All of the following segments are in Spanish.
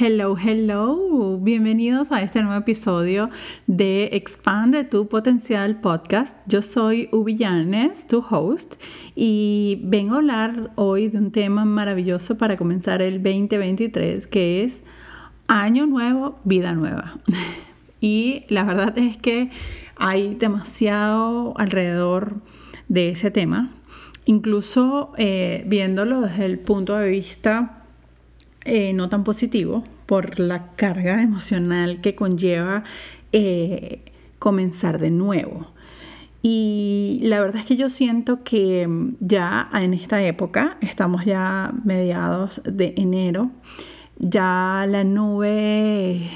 Hello, hello. Bienvenidos a este nuevo episodio de Expande tu Potencial Podcast. Yo soy Ubillanes, tu host, y vengo a hablar hoy de un tema maravilloso para comenzar el 2023, que es Año Nuevo, Vida Nueva. Y la verdad es que hay demasiado alrededor de ese tema, incluso eh, viéndolo desde el punto de vista eh, no tan positivo por la carga emocional que conlleva eh, comenzar de nuevo. Y la verdad es que yo siento que ya en esta época, estamos ya mediados de enero, ya la nube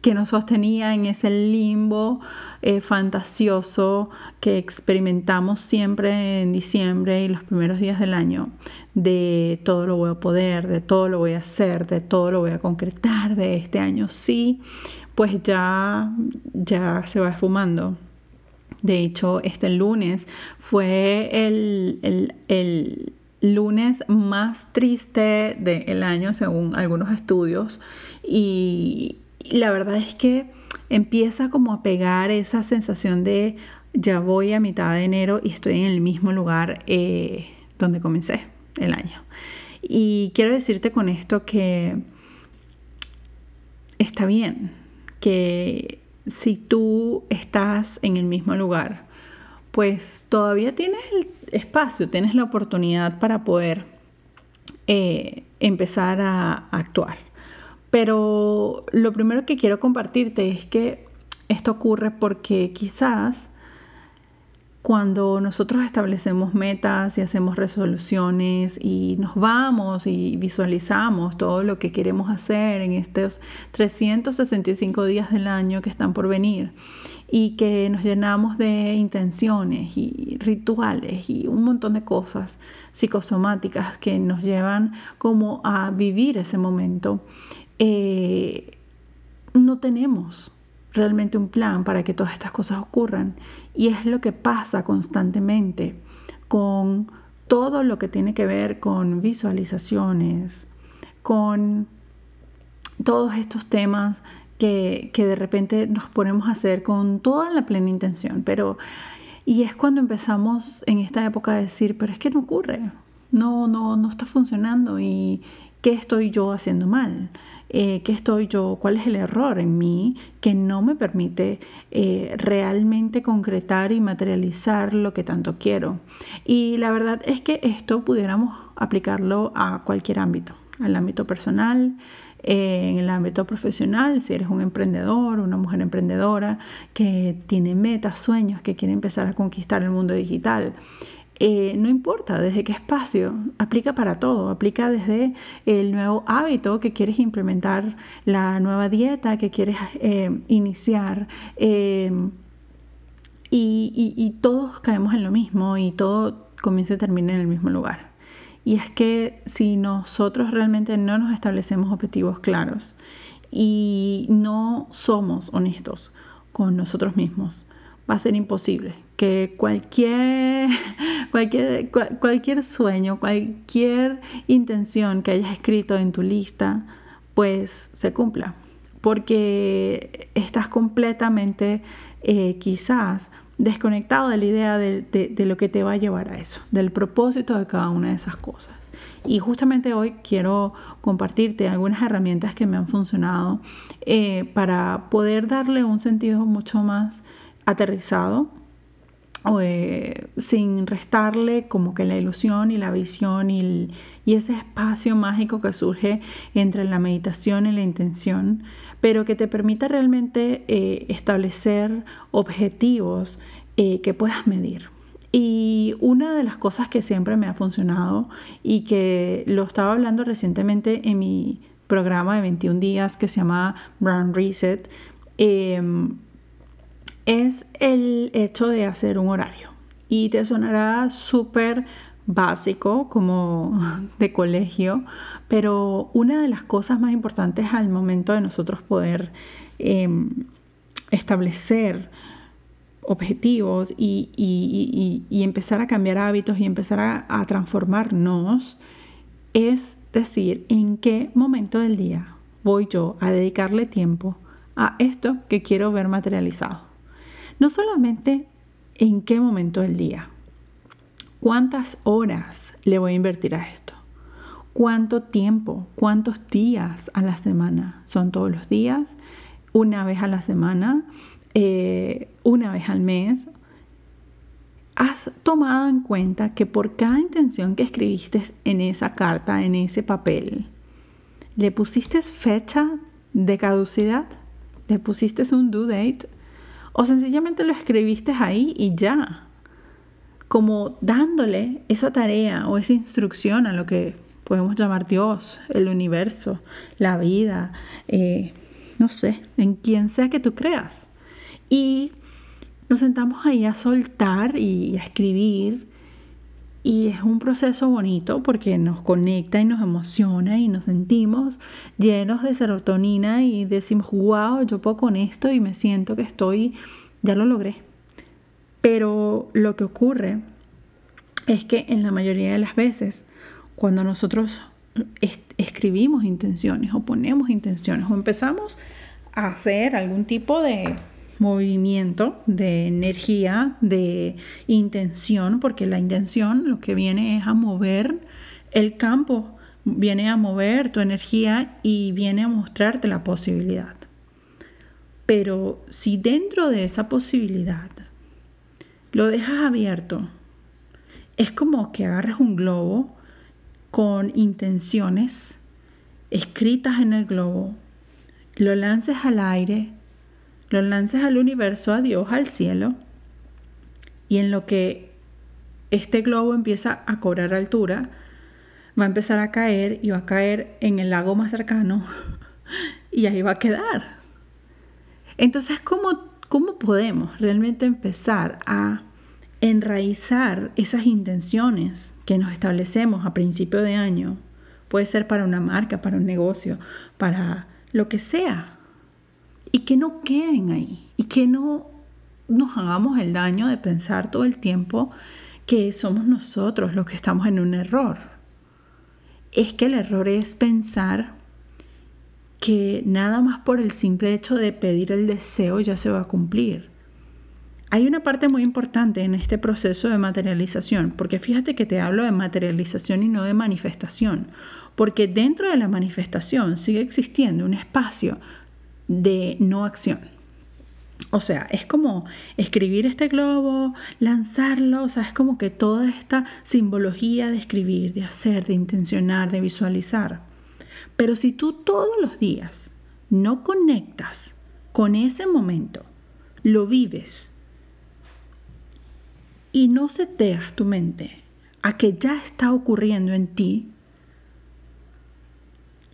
que nos sostenía en ese limbo eh, fantasioso que experimentamos siempre en diciembre y los primeros días del año, de todo lo voy a poder, de todo lo voy a hacer, de todo lo voy a concretar, de este año sí, pues ya, ya se va esfumando. De hecho, este lunes fue el, el lunes más triste del año según algunos estudios y, la verdad es que empieza como a pegar esa sensación de ya voy a mitad de enero y estoy en el mismo lugar eh, donde comencé el año. Y quiero decirte con esto que está bien, que si tú estás en el mismo lugar, pues todavía tienes el espacio, tienes la oportunidad para poder eh, empezar a, actuar. Pero lo primero que quiero compartirte es que esto ocurre porque quizás cuando nosotros establecemos metas y hacemos resoluciones y nos vamos y visualizamos todo lo que queremos hacer en estos 365 días del año que están por venir y que nos llenamos de intenciones y rituales y un montón de cosas psicosomáticas que nos llevan como a vivir ese momento, eh, no tenemos realmente un plan para que todas estas cosas ocurran. Y es lo que pasa constantemente con todo lo que tiene que ver con visualizaciones, con todos estos temas que, de repente nos ponemos a hacer con toda la plena intención, pero y es cuando empezamos en esta época a decir, pero es que no ocurre, no, no, no está funcionando y qué estoy yo haciendo mal, eh, qué estoy yo, cuál es el error en mí que no me permite eh, realmente concretar y materializar lo que tanto quiero. Y la verdad es que esto pudiéramos aplicarlo a cualquier ámbito, al ámbito personal, en el ámbito profesional, si eres un emprendedor, una mujer emprendedora que tiene metas, sueños, que quiere empezar a conquistar el mundo digital. Eh, no importa desde qué espacio, aplica para todo, aplica desde el nuevo hábito que quieres implementar, la nueva dieta que quieres eh, iniciar. Eh, y todos caemos en lo mismo y todo comienza y termina en el mismo lugar. Y es que si nosotros realmente no nos establecemos objetivos claros y no somos honestos con nosotros mismos, va a ser imposible que cualquier, cualquier, cualquier sueño, cualquier intención que hayas escrito en tu lista, pues se cumpla. Porque estás completamente eh, quizás desconectado de la idea de, lo que te va a llevar a eso, del propósito de cada una de esas cosas. Y justamente hoy quiero compartirte algunas herramientas que me han funcionado eh, para poder darle un sentido mucho más aterrizado, eh, sin restarle como que la ilusión y la visión y, y, ese espacio mágico que surge entre la meditación y la intención, pero que te permita realmente eh, establecer objetivos eh, que puedas medir. Y una de las cosas que siempre me ha funcionado y que lo estaba hablando recientemente en mi programa de 21 días que se llama Brown Reset, em, es el hecho de hacer un horario. Y te sonará súper básico como de colegio, pero una de las cosas más importantes al momento de nosotros poder em, establecer objetivos y, empezar a cambiar hábitos y empezar a, transformarnos es decir en qué momento del día voy yo a dedicarle tiempo a esto que quiero ver materializado? No solamente en qué momento del día, cuántas horas le voy a invertir a esto, cuánto tiempo, cuántos días a la semana, son todos los días, una vez a la semana, eh, una vez al mes. ¿Has tomado en cuenta que por cada intención que escribiste en esa carta, en ese papel, le pusiste fecha de caducidad? ¿Le pusiste un due date? ¿O sencillamente lo escribiste ahí y ya? Como dándole esa tarea o esa instrucción a lo que podemos llamar Dios, el universo, la vida, eh, no sé, en quien sea que tú creas. Y nos sentamos ahí a soltar y a escribir. Y es un proceso bonito porque nos conecta y nos emociona y nos sentimos llenos de serotonina y decimos, wow, yo puedo con esto y me siento que estoy, ya lo logré. Pero lo que ocurre es que en la mayoría de las veces, cuando nosotros escribimos intenciones o ponemos intenciones o empezamos a hacer algún tipo de movimiento, de energía, de intención, porque la intención lo que viene es a mover el campo, viene a mover tu energía y viene a mostrarte la posibilidad. Pero si dentro de esa posibilidad lo dejas abierto, es como que agarres un globo con intenciones escritas en el globo, lo lances al aire, lo lances al universo, a Dios, al cielo, y en lo que este globo empieza a cobrar altura, va a empezar a caer y va a caer en el lago más cercano y ahí va a quedar. Entonces, ¿cómo, cómo podemos realmente empezar a enraizar esas intenciones que nos establecemos a principio de año? Puede ser para una marca, para un negocio, para lo que sea y que no queden ahí y que no nos hagamos el daño de pensar todo el tiempo que somos nosotros los que estamos en un error. Es que el error es pensar que nada más por el simple hecho de pedir el deseo ya se va a cumplir. Hay una parte muy importante en este proceso de materialización, porque fíjate que te hablo de materialización y no de manifestación, porque dentro de la manifestación sigue existiendo un espacio de no acción. O sea, es como escribir este globo, lanzarlo, o sea, es como que toda esta simbología de escribir, de hacer, de intencionar, de visualizar. Pero si tú todos los días no conectas con ese momento, lo vives y no seteas tu mente a que ya está ocurriendo en ti,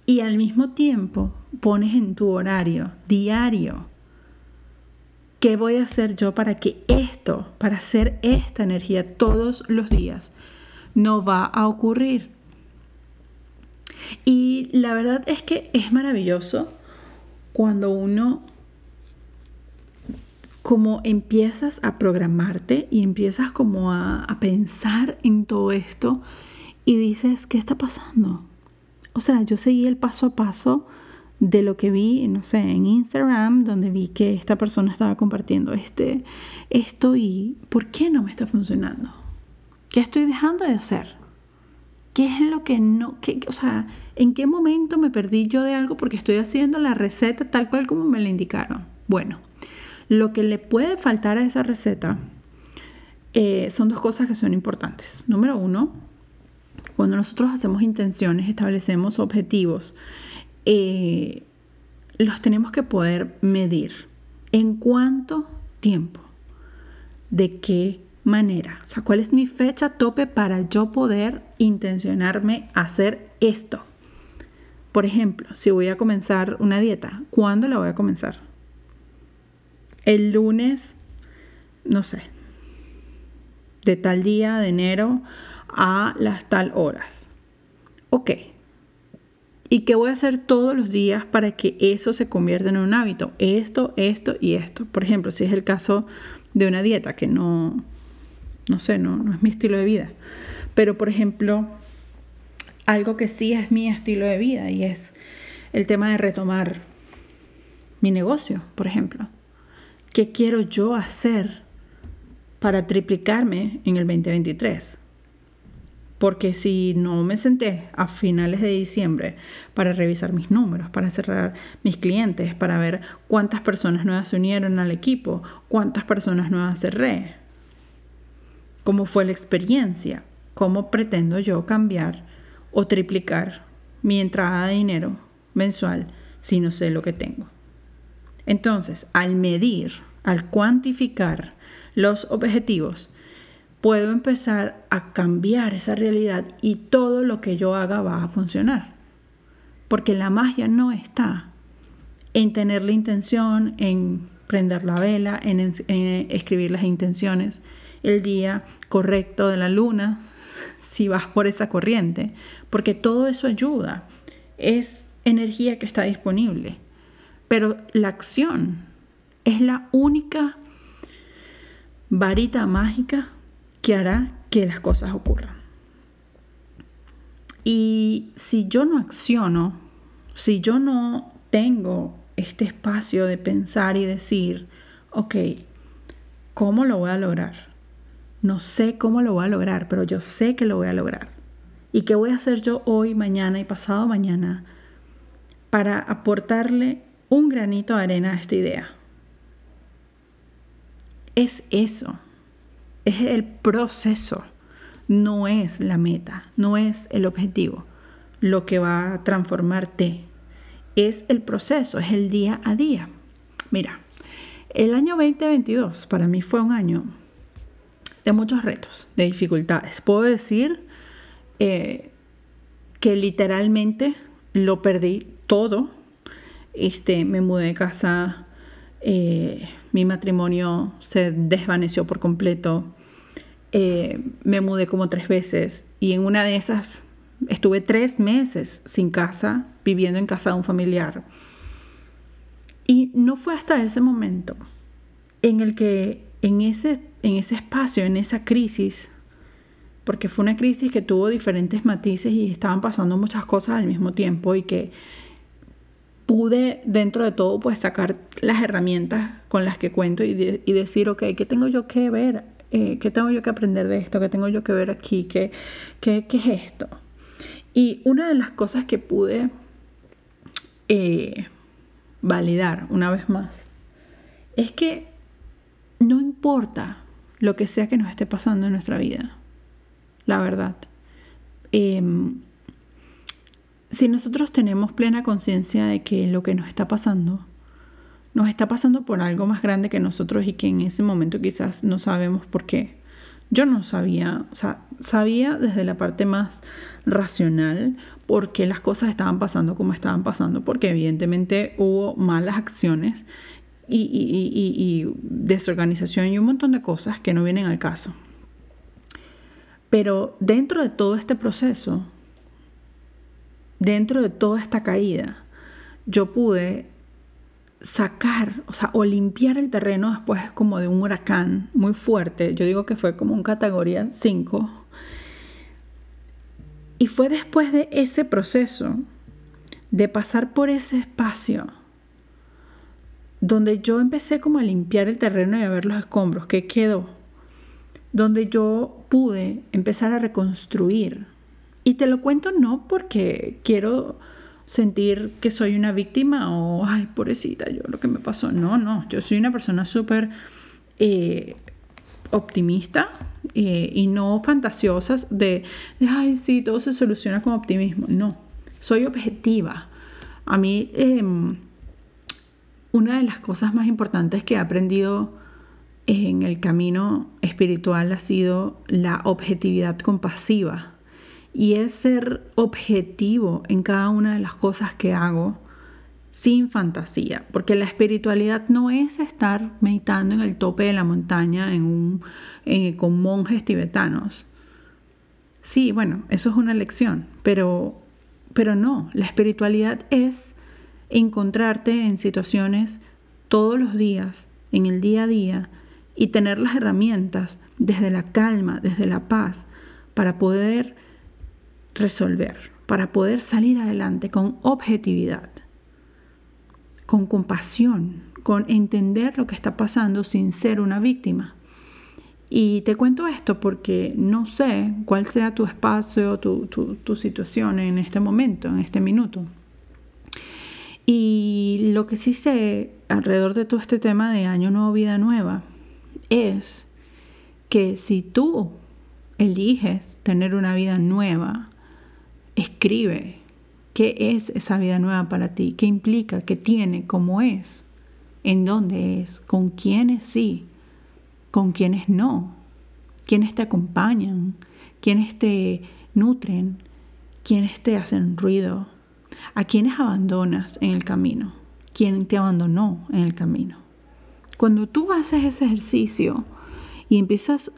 y al mismo tiempo pones en tu horario diario qué voy a hacer yo para que esto, para hacer esta energía todos los días, no va a ocurrir. Y la verdad es que es maravilloso cuando uno como empiezas a programarte y empiezas como a, a pensar en todo esto y dices, ¿qué está pasando? O sea, yo seguí el paso a paso de lo que vi, no sé, en Instagram, donde vi que esta persona estaba compartiendo este, esto y ¿por qué no me está funcionando? ¿Qué estoy dejando de hacer? ¿Qué es lo que no, qué, o sea, en qué momento me perdí yo de algo porque estoy haciendo la receta tal cual como me la indicaron? Bueno, lo que le puede faltar a esa receta eh, son dos cosas que son importantes. Número uno, cuando nosotros hacemos intenciones, establecemos objetivos, eh, los tenemos que poder medir. ¿En cuánto tiempo? ¿De qué manera? O sea, ¿cuál es mi fecha tope para yo poder intencionarme hacer esto? Por ejemplo, si voy a comenzar una dieta, ¿cuándo la voy a comenzar? El lunes, no sé, de tal día de enero a las tal horas. Ok. ¿Y qué voy a hacer todos los días para que eso se convierta en un hábito? Esto, esto y esto. Por ejemplo, si es el caso de una dieta que no, no sé, no, no es mi estilo de vida. Pero, por ejemplo, algo que sí es mi estilo de vida y es el tema de retomar mi negocio, por ejemplo. ¿Qué quiero yo hacer para triplicarme en el 2023? Porque si no me senté a finales de diciembre para revisar mis números, para cerrar mis clientes, para ver cuántas personas nuevas se unieron al equipo, cuántas personas nuevas cerré, cómo fue la experiencia, cómo pretendo yo cambiar o triplicar mi entrada de dinero mensual si no sé lo que tengo. Entonces, al medir, al cuantificar los objetivos, puedo empezar a cambiar esa realidad y todo lo que yo haga va a funcionar. Porque la magia no está en tener la intención, en prender la vela, en, escribir las intenciones, el día correcto de la luna, si vas por esa corriente, porque todo eso ayuda. Es energía que está disponible. Pero la acción es la única varita mágica que hará que las cosas ocurran. Y si yo no acciono, si yo no tengo este espacio de pensar y decir, ok, ¿cómo lo voy a lograr? No sé cómo lo voy a lograr, pero yo sé que lo voy a lograr. ¿Y qué voy a hacer yo hoy, mañana y pasado mañana para aportarle un granito de arena a esta idea? Es eso es el proceso, no es la meta, no es el objetivo lo que va a transformarte. Es el proceso, es el día a día. Mira, el año 2022 para mí fue un año de muchos retos, de dificultades. Puedo decir eh, que literalmente lo perdí todo. Este, me mudé de casa, eh, mi matrimonio se desvaneció por completo. Eh, me mudé como tres veces y en una de esas estuve tres meses sin casa, viviendo en casa de un familiar. Y no fue hasta ese momento en el que en ese, en ese espacio, en esa crisis, porque fue una crisis que tuvo diferentes matices y estaban pasando muchas cosas al mismo tiempo y que pude dentro de todo pues sacar las herramientas con las que cuento y, decir, ok, ¿qué tengo yo que ver eh, ¿qué tengo yo que aprender de esto? ¿Qué tengo yo que ver aquí? ¿Qué, qué, qué es esto? Y una de las cosas que pude eh, validar una vez más es que no importa lo que sea que nos esté pasando en nuestra vida, la verdad. Em, si nosotros tenemos plena conciencia de que lo que nos está pasando nos está pasando por algo más grande que nosotros y que en ese momento quizás no sabemos por qué. Yo no sabía, o sea, sabía desde la parte más racional por qué las cosas estaban pasando como estaban pasando, porque evidentemente hubo malas acciones y, desorganización y un montón de cosas que no vienen al caso. Pero dentro de todo este proceso, dentro de toda esta caída, yo pude sacar, o sea, o limpiar el terreno después como de un huracán muy fuerte. Yo digo que fue como un categoría 5. Y fue después de ese proceso, de pasar por ese espacio, donde yo empecé como a limpiar el terreno y a ver los escombros, que quedó, donde yo pude empezar a reconstruir. Y te lo cuento no porque quiero sentir que soy una víctima o, ay, pobrecita, yo lo que me pasó. No, no, yo soy una persona súper eh, optimista eh, y no fantasiosa de, de, ay, sí, todo se soluciona con optimismo. No, soy objetiva. A mí, em, una de las cosas más importantes que he aprendido en el camino espiritual ha sido la objetividad compasiva y es ser objetivo en cada una de las cosas que hago sin fantasía, porque la espiritualidad no es estar meditando en el tope de la montaña con monjes tibetanos. Sí, bueno, eso es una lección, pero, pero no, la espiritualidad es encontrarte en situaciones todos los días, en el día a día, y tener las herramientas desde la calma, desde la paz, para poder resolver, para poder salir adelante con objetividad. con compasión, con entender lo que está pasando sin ser una víctima. Y te cuento esto porque no sé cuál sea tu espacio, tu, tu, situación en este momento, en este minuto. Y lo que sí sé alrededor de todo este tema de año nuevo, vida nueva, es que si tú eliges tener una vida nueva, escribe qué es esa vida nueva para ti, qué implica, qué tiene, cómo es, en dónde es, con quiénes sí, con quiénes no, quiénes te acompañan, quiénes te nutren, quiénes te hacen ruido, a quiénes abandonas en el camino, quién te abandonó en el camino. Cuando tú haces ese ejercicio y empiezas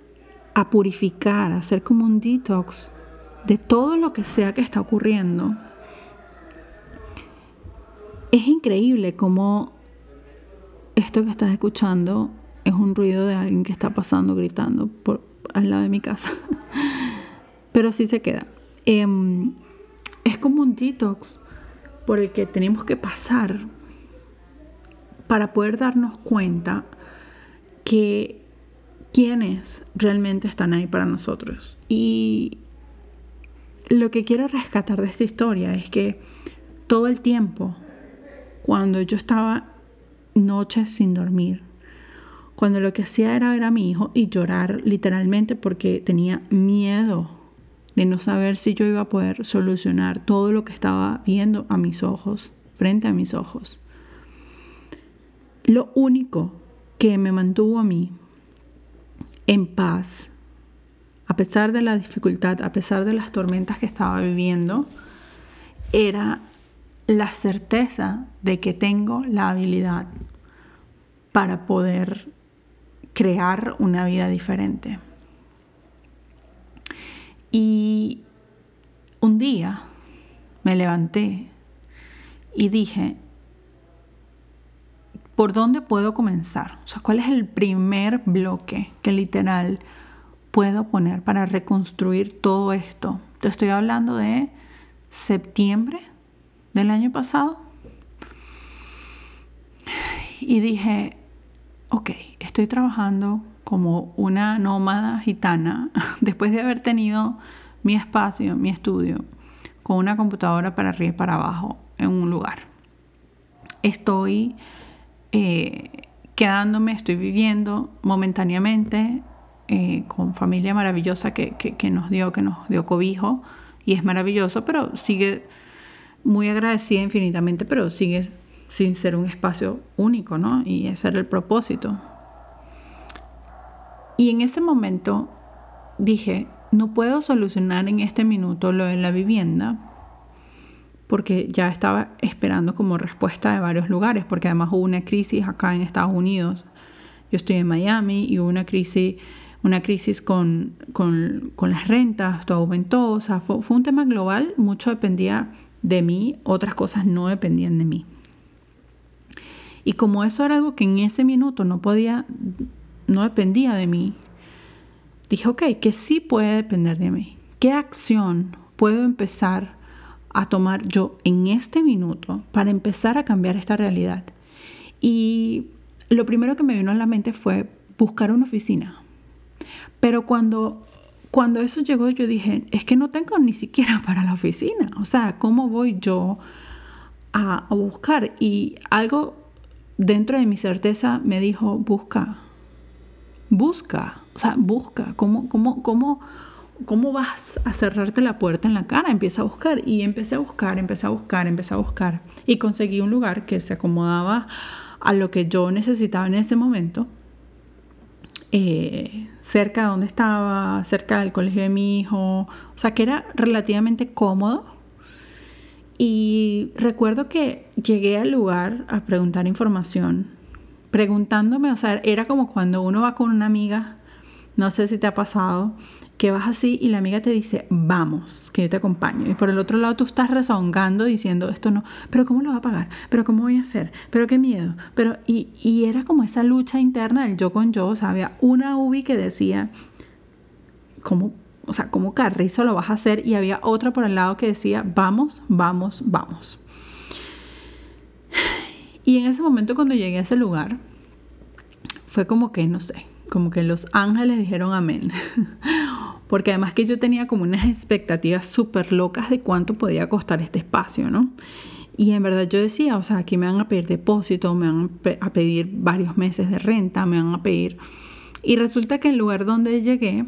a purificar, a hacer como un detox de todo lo que sea que está ocurriendo, es increíble cómo esto que estás escuchando es un ruido de alguien que está pasando gritando por al lado de mi casa. Pero sí se queda. Em, es como un detox por el que tenemos que pasar para poder darnos cuenta que quienes realmente están ahí para nosotros. Y lo que quiero rescatar de esta historia es que todo el tiempo, cuando yo estaba noches sin dormir, cuando lo que hacía era ver a mi hijo y llorar literalmente porque tenía miedo de no saber si yo iba a poder solucionar todo lo que estaba viendo a mis ojos, frente a mis ojos. Lo único que me mantuvo a mí en paz, a pesar de la dificultad, a pesar de las tormentas que estaba viviendo, era la certeza de que tengo la habilidad para poder crear una vida diferente. Y un día me levanté y dije, ¿por dónde puedo comenzar? O sea, ¿cuál es el primer bloque que literal puedo poner para reconstruir todo esto? Te estoy hablando de septiembre del año pasado. Y dije, ok, estoy trabajando como una nómada gitana, después de haber tenido mi espacio, mi estudio, con una computadora para arriba y para abajo en un lugar. Estoy eh, quedándome, estoy viviendo momentáneamente eh, con familia maravillosa que, que, nos dio, que nos dio cobijo y es maravilloso, pero sigue muy agradecida infinitamente, pero sigue sin ser un espacio único, ¿no? Y ese era el propósito, y en ese momento dije, no puedo solucionar en este minuto lo de la vivienda porque ya estaba esperando como respuesta de varios lugares, porque además hubo una crisis acá en Estados Unidos. Yo estoy en Miami y hubo una crisis, una crisis con, con, con las rentas, todo aumentó, o sea, fue, fue un tema global, mucho dependía de mí, otras cosas no dependían de mí. Y como eso era algo que en ese minuto no podía no dependía de mí, dije, ok, que sí puede depender de mí. ¿Qué acción puedo empezar a tomar yo en este minuto para empezar a cambiar esta realidad? Y lo primero que me vino a la mente fue buscar una oficina. Pero cuando, cuando eso llegó, yo dije, es que no tengo ni siquiera para la oficina. O sea, ¿cómo voy yo a, a buscar? Y algo dentro de mi certeza me dijo, busca, busca, o sea, busca, ¿cómo, cómo, cómo, cómo vas a cerrarte la puerta en la cara? Empieza a buscar y empecé a buscar, empecé a buscar, empecé a buscar y conseguí un lugar que se acomodaba a lo que yo necesitaba en ese momento, eh, cerca de donde estaba, cerca del colegio de mi hijo, o sea, que era relativamente cómodo. Y recuerdo que llegué al lugar a preguntar información preguntándome, o sea, era como cuando uno va con una amiga, no sé si te ha pasado, que vas así y la amiga te dice, vamos, que yo te acompaño. Y por el otro lado tú estás rezongando diciendo, esto no, pero ¿cómo lo va a pagar? ¿Pero cómo voy a hacer? ¿Pero qué miedo? Pero, y, y era como esa lucha interna del yo con yo, o sea, había una ubi que decía, ¿cómo, o sea, ¿cómo carrizo lo vas a hacer? Y había otra por el lado que decía, vamos, vamos, vamos. Y en ese momento cuando llegué a ese lugar, fue como que, no sé, como que los ángeles dijeron amén. Porque además que yo tenía como unas expectativas súper locas de cuánto podía costar este espacio, ¿no? Y en verdad yo decía, o sea, aquí me van a pedir depósito, me van a pedir varios meses de renta, me van a pedir... Y resulta que el lugar donde llegué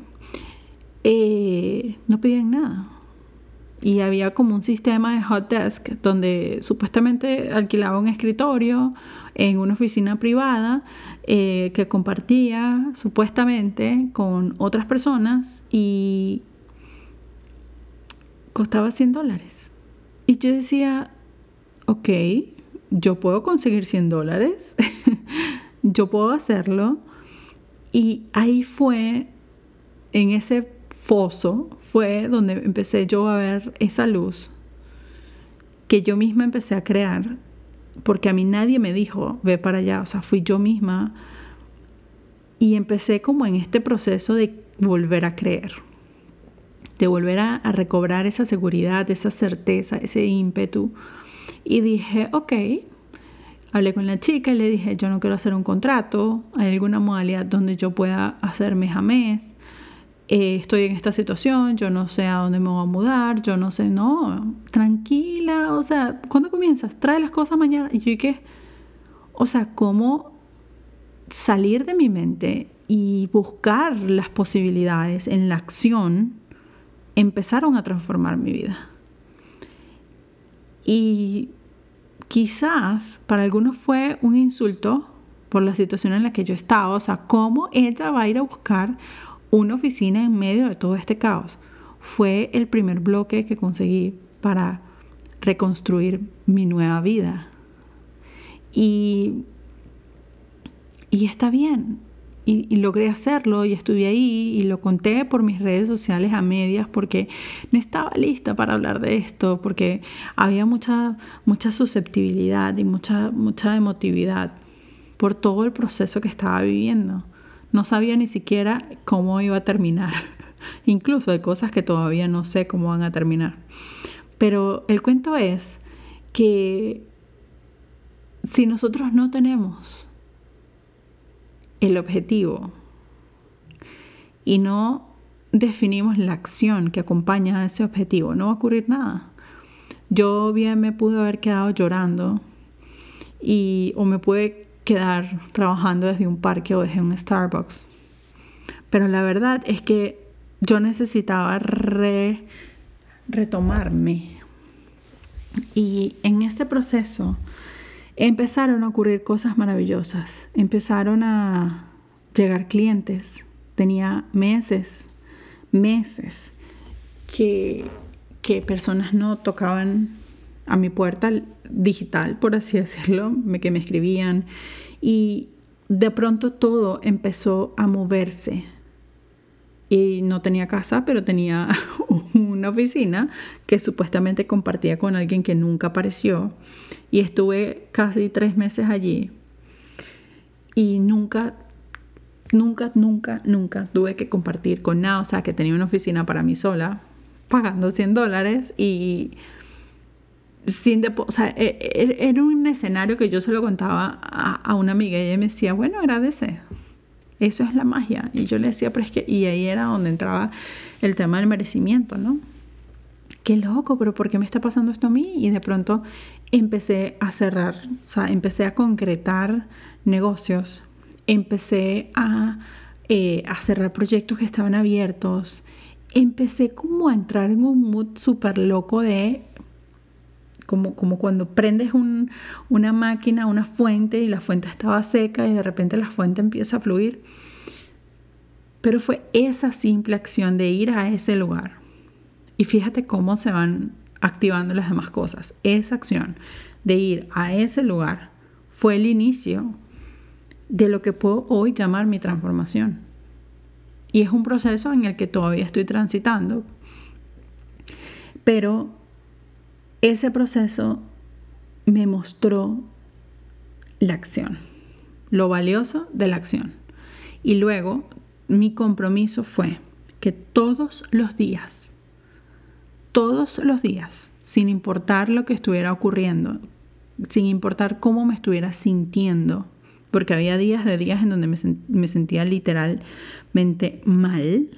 eh, no pedían nada. Y había como un sistema de hot desk donde supuestamente alquilaba un escritorio en una oficina privada eh, que compartía supuestamente con otras personas y costaba 100 dólares. Y yo decía, ok, yo puedo conseguir 100 dólares, yo puedo hacerlo. Y ahí fue, en ese foso, fue donde empecé yo a ver esa luz que yo misma empecé a crear, porque a mí nadie me dijo, ve para allá, o sea, fui yo misma. Y empecé como en este proceso de volver a creer, de volver a, recobrar esa seguridad, esa certeza, ese ímpetu y dije, ok, hablé con la chica y le dije, yo no quiero hacer un contrato, hay alguna modalidad donde yo pueda hacer mes. Eh, estoy en esta situación, yo no sé a dónde me voy a mudar, yo no sé, no, tranquila, o sea, ¿cuándo comienzas? Trae las cosas mañana. Y yo dije, o sea, ¿cómo salir de mi mente y buscar las posibilidades en la acción empezaron a transformar mi vida? Y quizás para algunos fue un insulto por la situación en la que yo estaba, o sea, cómo ella va a ir a buscar una oficina en medio de todo este caos. Fue el primer bloque que conseguí para reconstruir mi nueva vida. Y, y está bien, y, logré hacerlo y estuve ahí y lo conté por mis redes sociales a medias porque no estaba lista para hablar de esto, porque había mucha, mucha susceptibilidad y mucha, mucha emotividad por todo el proceso que estaba viviendo. No sabía ni siquiera cómo iba a terminar. Incluso hay cosas que todavía no sé cómo van a terminar. Pero el cuento es que si nosotros no tenemos el objetivo y no definimos la acción que acompaña a ese objetivo, no va a ocurrir nada. Yo bien me pude haber quedado llorando y o me pude quedar trabajando desde un parque o desde un Starbucks. Pero la verdad es que yo necesitaba retomarme. Y en este proceso empezaron a ocurrir cosas maravillosas, empezaron a llegar clientes. Tenía meses, meses que, que personas no tocaban a mi puerta digital, por así decirlo, que me escribían. Y de pronto todo empezó a moverse. Y no tenía casa, pero tenía una oficina que supuestamente compartía con alguien que nunca apareció. Y estuve casi tres meses allí. Y nunca, nunca, nunca, nunca tuve que compartir con nada. O sea, que tenía una oficina para mí sola, pagando 100 dólares y sin o sea, e, e, era un escenario que yo se lo contaba a, a, una amiga y ella me decía, bueno, agradece. Eso es la magia. Y yo le decía, pero es que, y ahí era donde entraba el tema del merecimiento, ¿no? Qué loco, pero ¿por qué me está pasando esto a mí? Y de pronto empecé a cerrar, o sea, empecé a concretar negocios, empecé a, eh, a cerrar proyectos que estaban abiertos, empecé como a entrar en un mood súper loco de como, como, cuando prendes un, una máquina, una fuente y la fuente estaba seca y de repente la fuente empieza a fluir. Pero fue esa simple acción de ir a ese lugar. Y fíjate cómo se van activando las demás cosas. Esa acción de ir a ese lugar fue el inicio de lo que puedo hoy llamar mi transformación. Y es un proceso en el que todavía estoy transitando. Pero ese proceso me mostró la acción, lo valioso de la acción. Y luego mi compromiso fue que todos los días todos los días, sin importar lo que estuviera ocurriendo, sin importar cómo me estuviera sintiendo, porque había días de días en donde me, sentía literalmente mal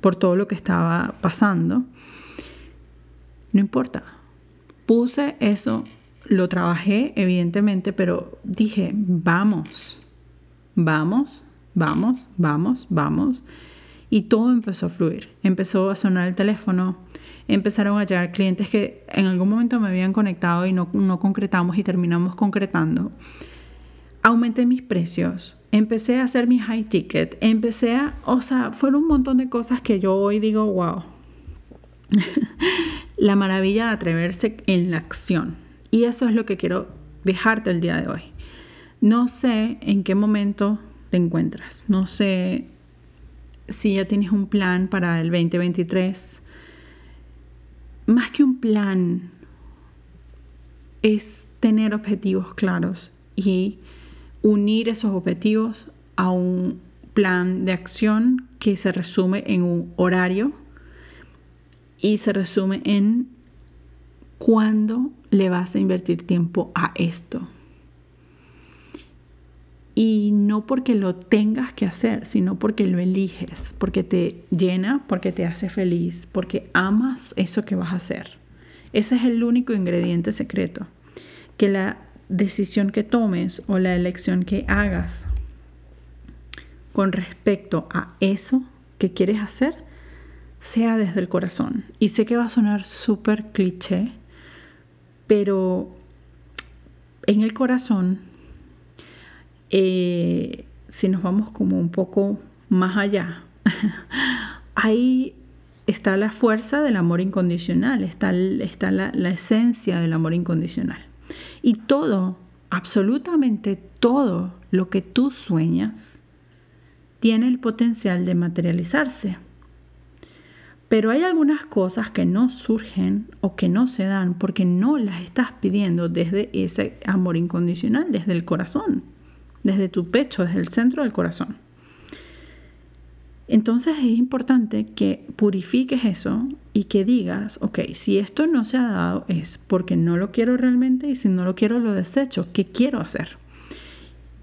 por todo lo que estaba pasando. No importa. Puse eso, lo trabajé evidentemente, pero dije, vamos, vamos, vamos, vamos, vamos. Y todo empezó a fluir. Empezó a sonar el teléfono, empezaron a llegar clientes que en algún momento me habían conectado y no, no concretamos y terminamos concretando. Aumenté mis precios, empecé a hacer mi high ticket, empecé a, o sea, fueron un montón de cosas que yo hoy digo, wow. la maravilla de atreverse en la acción. Y eso es lo que quiero dejarte el día de hoy. No sé en qué momento te encuentras, no sé si ya tienes un plan para el 2023, más que un plan, es tener objetivos claros y unir esos objetivos a un plan de acción que se resume en un horario y se resume en cuándo le vas a invertir tiempo a esto. Y no porque lo tengas que hacer, sino porque lo eliges, porque te llena, porque te hace feliz, porque amas eso que vas a hacer. Ese es el único ingrediente secreto. Que la decisión que tomes o la elección que hagas con respecto a eso que quieres hacer sea desde el corazón. Y sé que va a sonar súper cliché, pero en el corazón eh, si nos vamos como un poco más allá, ahí está la fuerza del amor incondicional, está, está la, la esencia del amor incondicional. Y todo, absolutamente todo lo que tú sueñas, tiene el potencial de materializarse. Pero hay algunas cosas que no surgen o que no se dan porque no las estás pidiendo desde ese amor incondicional, desde el corazón desde tu pecho, desde el centro del corazón. Entonces es importante que purifiques eso y que digas, ok, si esto no se ha dado es porque no lo quiero realmente y si no lo quiero lo desecho, ¿qué quiero hacer?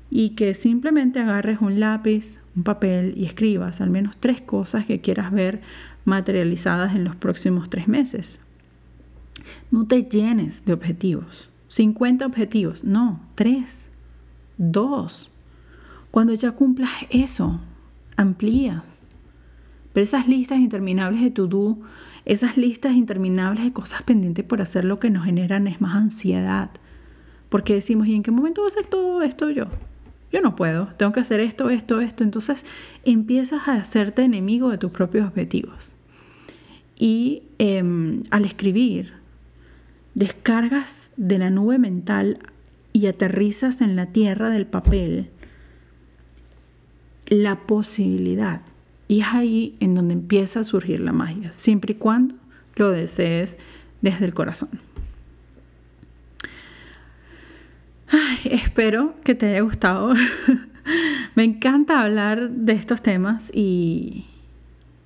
Y que simplemente agarres un lápiz, un papel y escribas al menos tres cosas que quieras ver materializadas en los próximos tres meses. No te llenes de objetivos, 50 objetivos, no, tres. Dos, cuando ya cumplas eso, amplías. Pero esas listas interminables de to-do, esas listas interminables de cosas pendientes por hacer lo que nos generan es más ansiedad. Porque decimos, ¿y en qué momento voy a hacer todo esto yo? Yo no puedo, tengo que hacer esto, esto, esto. Entonces empiezas a hacerte enemigo de tus propios objetivos. Y em, al escribir, descargas de la nube mental y aterrizas en la tierra del papel la posibilidad. Y es ahí en donde empieza a surgir la magia, siempre y cuando lo desees desde el corazón. espero que te haya gustado. Me encanta hablar de estos temas y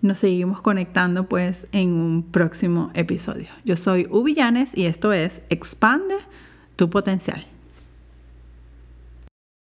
nos seguimos conectando pues en un próximo episodio. Yo soy Ubillanes y esto es Expande tu potencial.